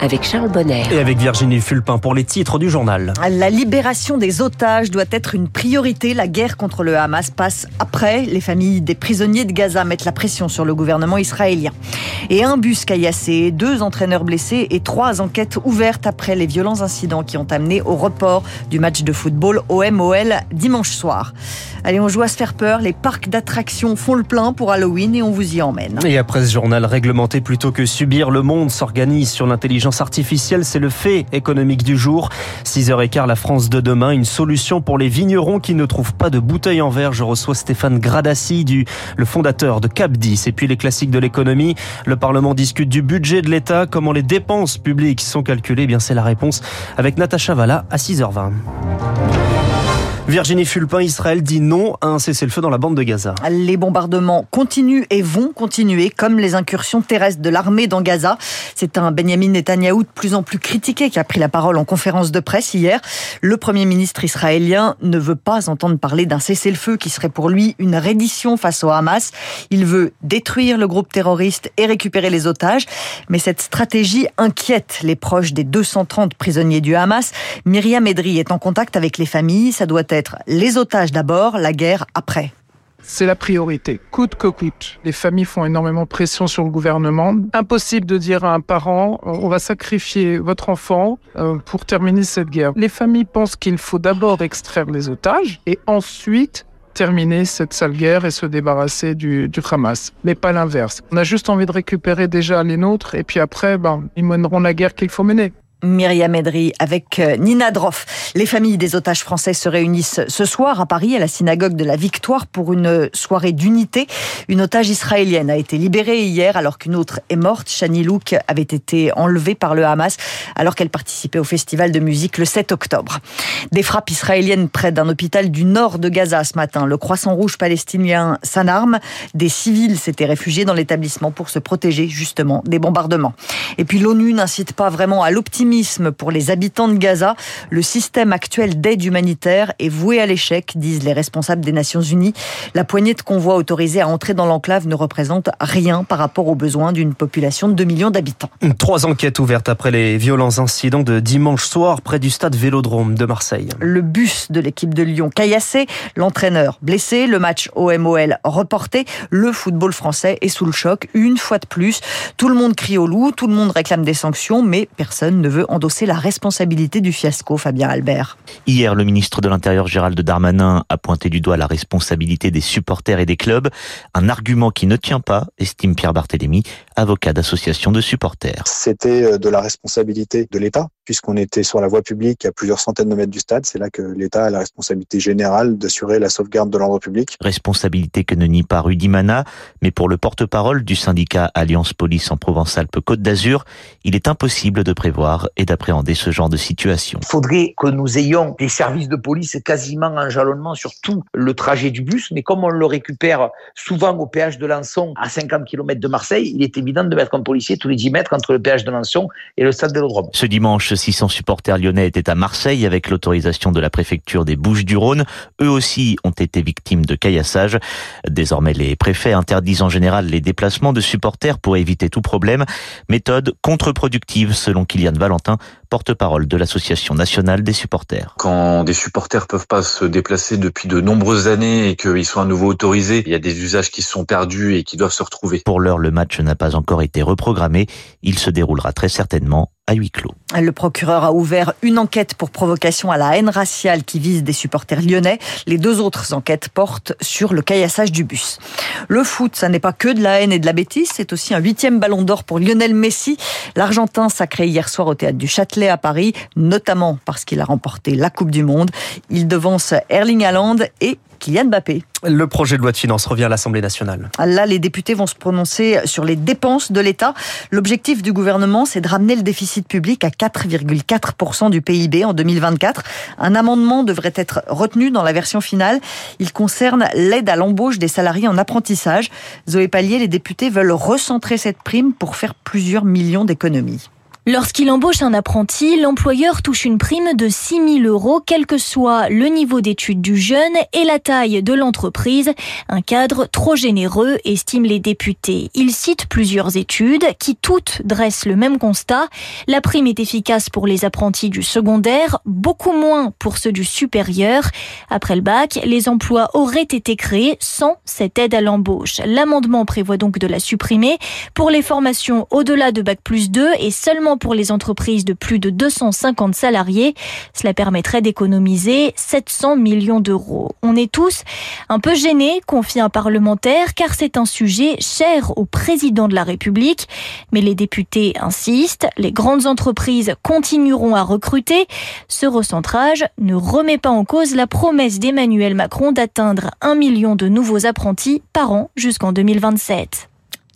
avec Charles Bonner. Et avec Virginie Fulpin pour les titres du journal. La libération des otages doit être une priorité. La guerre contre le Hamas passe après. Les familles des prisonniers de Gaza mettent la pression sur le gouvernement israélien. Et un bus caillassé, deux entraîneurs blessés et trois enquêtes ouvertes après les violents incidents qui ont amené au report du match de football OMOL dimanche soir. Allez, on joue à se faire peur. Les parcs d'attractions font le plein pour Halloween et on vous y emmène. Et après ce journal réglementé plutôt que subir, le monde s'organise sur l'intelligence artificielle. C'est le fait économique du jour. 6h15, la France de demain. Une solution pour les vignerons qui ne trouvent pas de bouteilles en verre. Je reçois Stéphane Gradassi, du, le fondateur de Cap 10. Et puis les classiques de l'économie. Le Parlement discute du budget de l'État. Comment les dépenses publiques sont calculées. Eh bien, c'est la réponse avec Natacha Valla à 6h20. Virginie Fulpin, Israël dit non à un cessez-le-feu dans la bande de Gaza. Les bombardements continuent et vont continuer, comme les incursions terrestres de l'armée dans Gaza. C'est un Benjamin Netanyahou de plus en plus critiqué qui a pris la parole en conférence de presse hier. Le Premier ministre israélien ne veut pas entendre parler d'un cessez-le-feu qui serait pour lui une reddition face au Hamas. Il veut détruire le groupe terroriste et récupérer les otages. Mais cette stratégie inquiète les proches des 230 prisonniers du Hamas. Myriam Edri est en contact avec les familles. Ça doit être les otages d'abord, la guerre après. C'est la priorité, coûte que coûte. Les familles font énormément pression sur le gouvernement. Impossible de dire à un parent, on va sacrifier votre enfant euh, pour terminer cette guerre. Les familles pensent qu'il faut d'abord extraire les otages et ensuite terminer cette sale guerre et se débarrasser du, du Hamas. Mais pas l'inverse. On a juste envie de récupérer déjà les nôtres et puis après, ben, ils mèneront la guerre qu'il faut mener. Myriam Edry avec euh, Nina Droff. Les familles des otages français se réunissent ce soir à Paris à la synagogue de la Victoire pour une soirée d'unité. Une otage israélienne a été libérée hier alors qu'une autre est morte. Shani Louk avait été enlevée par le Hamas alors qu'elle participait au festival de musique le 7 octobre. Des frappes israéliennes près d'un hôpital du nord de Gaza ce matin. Le Croissant Rouge palestinien s'anarme. Des civils s'étaient réfugiés dans l'établissement pour se protéger justement des bombardements. Et puis l'ONU n'incite pas vraiment à l'optimisme pour les habitants de Gaza. Le système actuel d'aide humanitaire est voué à l'échec, disent les responsables des Nations Unies. La poignée de convois autorisés à entrer dans l'enclave ne représente rien par rapport aux besoins d'une population de 2 millions d'habitants. Trois enquêtes ouvertes après les violents incidents de dimanche soir près du stade Vélodrome de Marseille. Le bus de l'équipe de Lyon caillassé, l'entraîneur blessé, le match OMOL reporté, le football français est sous le choc une fois de plus. Tout le monde crie au loup, tout le monde réclame des sanctions, mais personne ne veut endosser la responsabilité du fiasco, Fabien Albert. Hier, le ministre de l'Intérieur Gérald Darmanin a pointé du doigt la responsabilité des supporters et des clubs, un argument qui ne tient pas, estime Pierre Barthélémy, avocat d'association de supporters. C'était euh, de la responsabilité de l'État, puisqu'on était sur la voie publique à plusieurs centaines de mètres du stade. C'est là que l'État a la responsabilité générale d'assurer la sauvegarde de l'ordre public. Responsabilité que ne nie pas Rudy Mana, mais pour le porte-parole du syndicat Alliance Police en Provence-Alpes-Côte d'Azur, il est impossible de prévoir et d'appréhender ce genre de situation. Il faudrait que nous ayons des services de police quasiment en jalonnement sur tout le trajet du bus, mais comme on le récupère souvent au péage de Lançon à 50 km de Marseille, il est évident de mettre un policier tous les 10 mètres entre le péage de Lançon et le stade Vélodrome. Ce dimanche, 600 supporters lyonnais étaient à Marseille avec l'autorisation de la préfecture des Bouches-du-Rhône. Eux aussi ont été victimes de caillassage. Désormais, les préfets interdisent en général les déplacements de supporters pour éviter tout problème. Méthode contre-productive selon Kylian Valentin, porte-parole de l'Association nationale des supporters. Quand des supporters peuvent pas se déplacer depuis de nombreuses années et qu'ils sont à nouveau autorisés, il y a des usages qui sont perdus et qui doivent se retrouver. Pour l'heure, le match n'a pas encore été reprogrammé. Il se déroulera très certainement Le procureur a ouvert une enquête pour provocation à la haine raciale qui vise des supporters lyonnais. Les deux autres enquêtes portent sur le caillassage du bus. Le foot, ça n'est pas que de la haine et de la bêtise, c'est aussi un huitième ballon d'or pour Lionel Messi. L'Argentin sacré hier soir au théâtre du Châtelet à Paris, notamment parce qu'il a remporté la Coupe du Monde. Il devance Erling Haaland et Kylian Mbappé. Le projet de loi de finances revient à l'Assemblée nationale. Là, les députés vont se prononcer sur les dépenses de l'État. L'objectif du gouvernement, c'est de ramener le déficit public à 4,4% du PIB en 2024. Un amendement devrait être retenu dans la version finale. Il concerne l'aide à l'embauche des salariés en apprentissage. Zoé Pallier, les députés veulent recentrer cette prime pour faire plusieurs millions d'économies. Lorsqu'il embauche un apprenti, l'employeur touche une prime de 6 000 euros, quel que soit le niveau d'études du jeune et la taille de l'entreprise. Un cadre trop généreux, estiment les députés. Ils citent plusieurs études qui toutes dressent le même constat. La prime est efficace pour les apprentis du secondaire, beaucoup moins pour ceux du supérieur. Après le bac, les emplois auraient été créés sans cette aide à l'embauche. L'amendement prévoit donc de la supprimer pour les formations au-delà de bac plus 2 et seulement pour les entreprises de plus de 250 salariés. Cela permettrait d'économiser 700 millions d'euros. On est tous un peu gênés, confie un parlementaire, car c'est un sujet cher au président de la République. Mais les députés insistent, les grandes entreprises continueront à recruter. Ce recentrage ne remet pas en cause la promesse d'Emmanuel Macron d'atteindre un million de nouveaux apprentis par an jusqu'en 2027.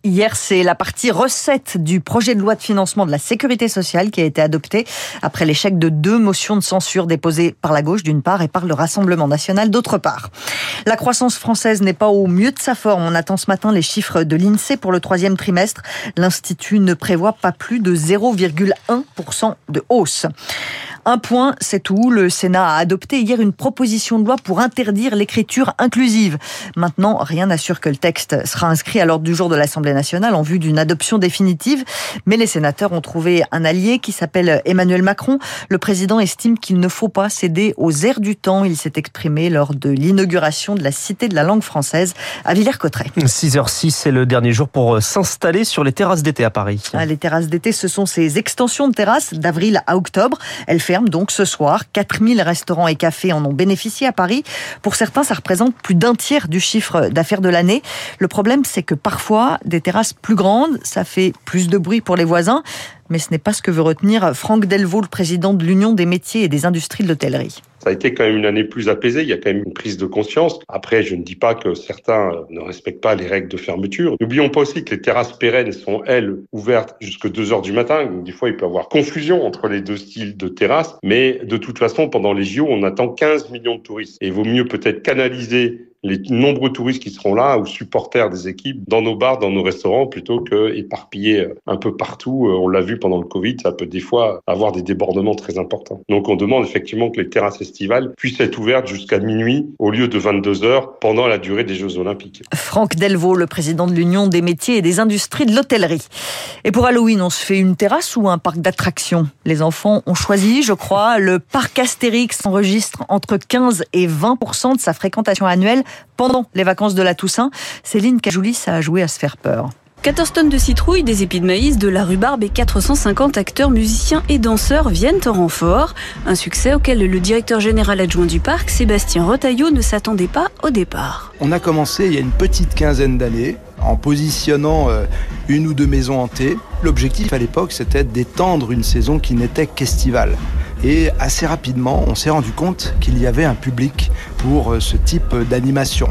Hier, c'est la partie recette du projet de loi de financement de la sécurité sociale qui a été adoptée après l'échec de deux motions de censure déposées par la gauche d'une part et par le Rassemblement national d'autre part. La croissance française n'est pas au mieux de sa forme. On attend ce matin les chiffres de l'INSEE pour le troisième trimestre. L'Institut ne prévoit pas plus de 0,1% de hausse. Un point, c'est tout. Le Sénat a adopté hier une proposition de loi pour interdire l'écriture inclusive. Maintenant, rien n'assure que le texte sera inscrit à l'ordre du jour de l'Assemblée nationale en vue d'une adoption définitive. Mais les sénateurs ont trouvé un allié qui s'appelle Emmanuel Macron. Le président estime qu'il ne faut pas céder aux airs du temps. Il s'est exprimé lors de l'inauguration de la Cité de la langue française à Villers-Cotterêts. 6h06, c'est le dernier jour pour s'installer sur les terrasses d'été à Paris. Ah, les terrasses d'été, ce sont ces extensions de terrasses d'avril à octobre. Elles donc ce soir. 4000 restaurants et cafés en ont bénéficié à Paris. Pour certains, ça représente plus d'un tiers du chiffre d'affaires de l'année. Le problème, c'est que parfois, des terrasses plus grandes, ça fait plus de bruit pour les voisins mais ce n'est pas ce que veut retenir Franck Delvaux, le président de l'Union des métiers et des industries de l'hôtellerie. Ça a été quand même une année plus apaisée, il y a quand même une prise de conscience. Après, je ne dis pas que certains ne respectent pas les règles de fermeture. N'oublions pas aussi que les terrasses pérennes sont, elles, ouvertes jusqu'à 2 heures du matin. Donc, des fois, il peut y avoir confusion entre les deux styles de terrasses. Mais de toute façon, pendant les JO, on attend 15 millions de touristes. Et il vaut mieux peut-être canaliser les nombreux touristes qui seront là ou supporters des équipes dans nos bars, dans nos restaurants, plutôt que éparpillés euh, un peu partout. Euh, on l'a vu pendant le Covid, ça peut des fois avoir des débordements très importants. Donc on demande effectivement que les terrasses estivales puissent être ouvertes jusqu'à minuit au lieu de 22 heures pendant la durée des Jeux Olympiques. Franck Delvaux, le président de l'Union des métiers et des industries de l'hôtellerie. Et pour Halloween, on se fait une terrasse ou un parc d'attractions? Les enfants ont choisi, je crois, le parc Astérix enregistre entre 15 et 20 de sa fréquentation annuelle pendant les vacances de la Toussaint. Céline Cajoulis a joué à se faire peur. 14 tonnes de citrouilles, des épis de maïs, de la rhubarbe et 450 acteurs, musiciens et danseurs viennent en renfort. Un succès auquel le directeur général adjoint du parc, Sébastien Rotaillot, ne s'attendait pas au départ. On a commencé il y a une petite quinzaine d'années en positionnant euh, une ou deux maisons hantées. L'objectif à l'époque, c'était d'étendre une saison qui n'était qu'estivale. Et assez rapidement, on s'est rendu compte qu'il y avait un public pour euh, ce type d'animation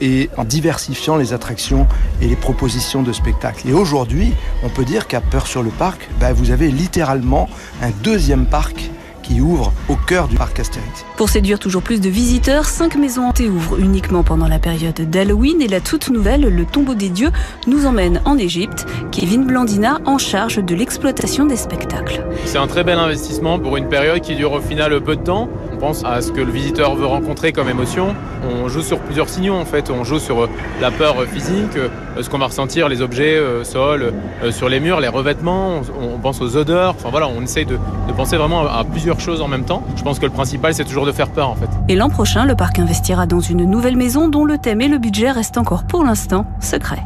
et en diversifiant les attractions et les propositions de spectacles. Et aujourd'hui, on peut dire qu'à Peur sur le Parc, bah, vous avez littéralement un deuxième parc qui ouvre au cœur du parc Astérix. Pour séduire toujours plus de visiteurs, cinq maisons hantées ouvrent uniquement pendant la période d'Halloween et la toute nouvelle, le tombeau des dieux, nous emmène en Égypte. Kevin Blandina en charge de l'exploitation des spectacles. C'est un très bel investissement pour une période qui dure au final peu de temps. On pense à ce que le visiteur veut rencontrer comme émotion. On joue sur plusieurs signaux en fait. On joue sur la peur physique, ce qu'on va ressentir, les objets, euh, sol, euh, sur les murs, les revêtements. On pense aux odeurs. Enfin voilà, on essaye de penser vraiment à plusieurs choses en même temps. Je pense que le principal, c'est toujours de faire peur en fait. Et l'an prochain, le parc investira dans une nouvelle maison dont le thème et le budget restent encore pour l'instant secrets.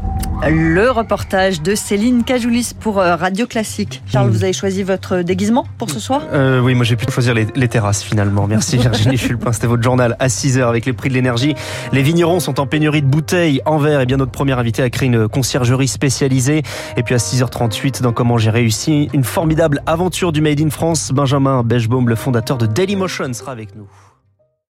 Le reportage de Céline Cajoulis pour euh, Radio Classique. Charles, vous avez choisi votre déguisement pour ce soir? Euh, Oui, moi j'ai pu choisir les, terrasses finalement. Merci Virginie Fulpin, c'était votre journal à 6h avec les prix de l'énergie. Les vignerons sont en pénurie de bouteilles en verre et bien notre premier invité a créé une conciergerie spécialisée. Et puis à 6h38 dans Comment j'ai réussi, une formidable aventure du Made in France. Benjamin Bechbaum, le fondateur de Dailymotion, sera avec nous.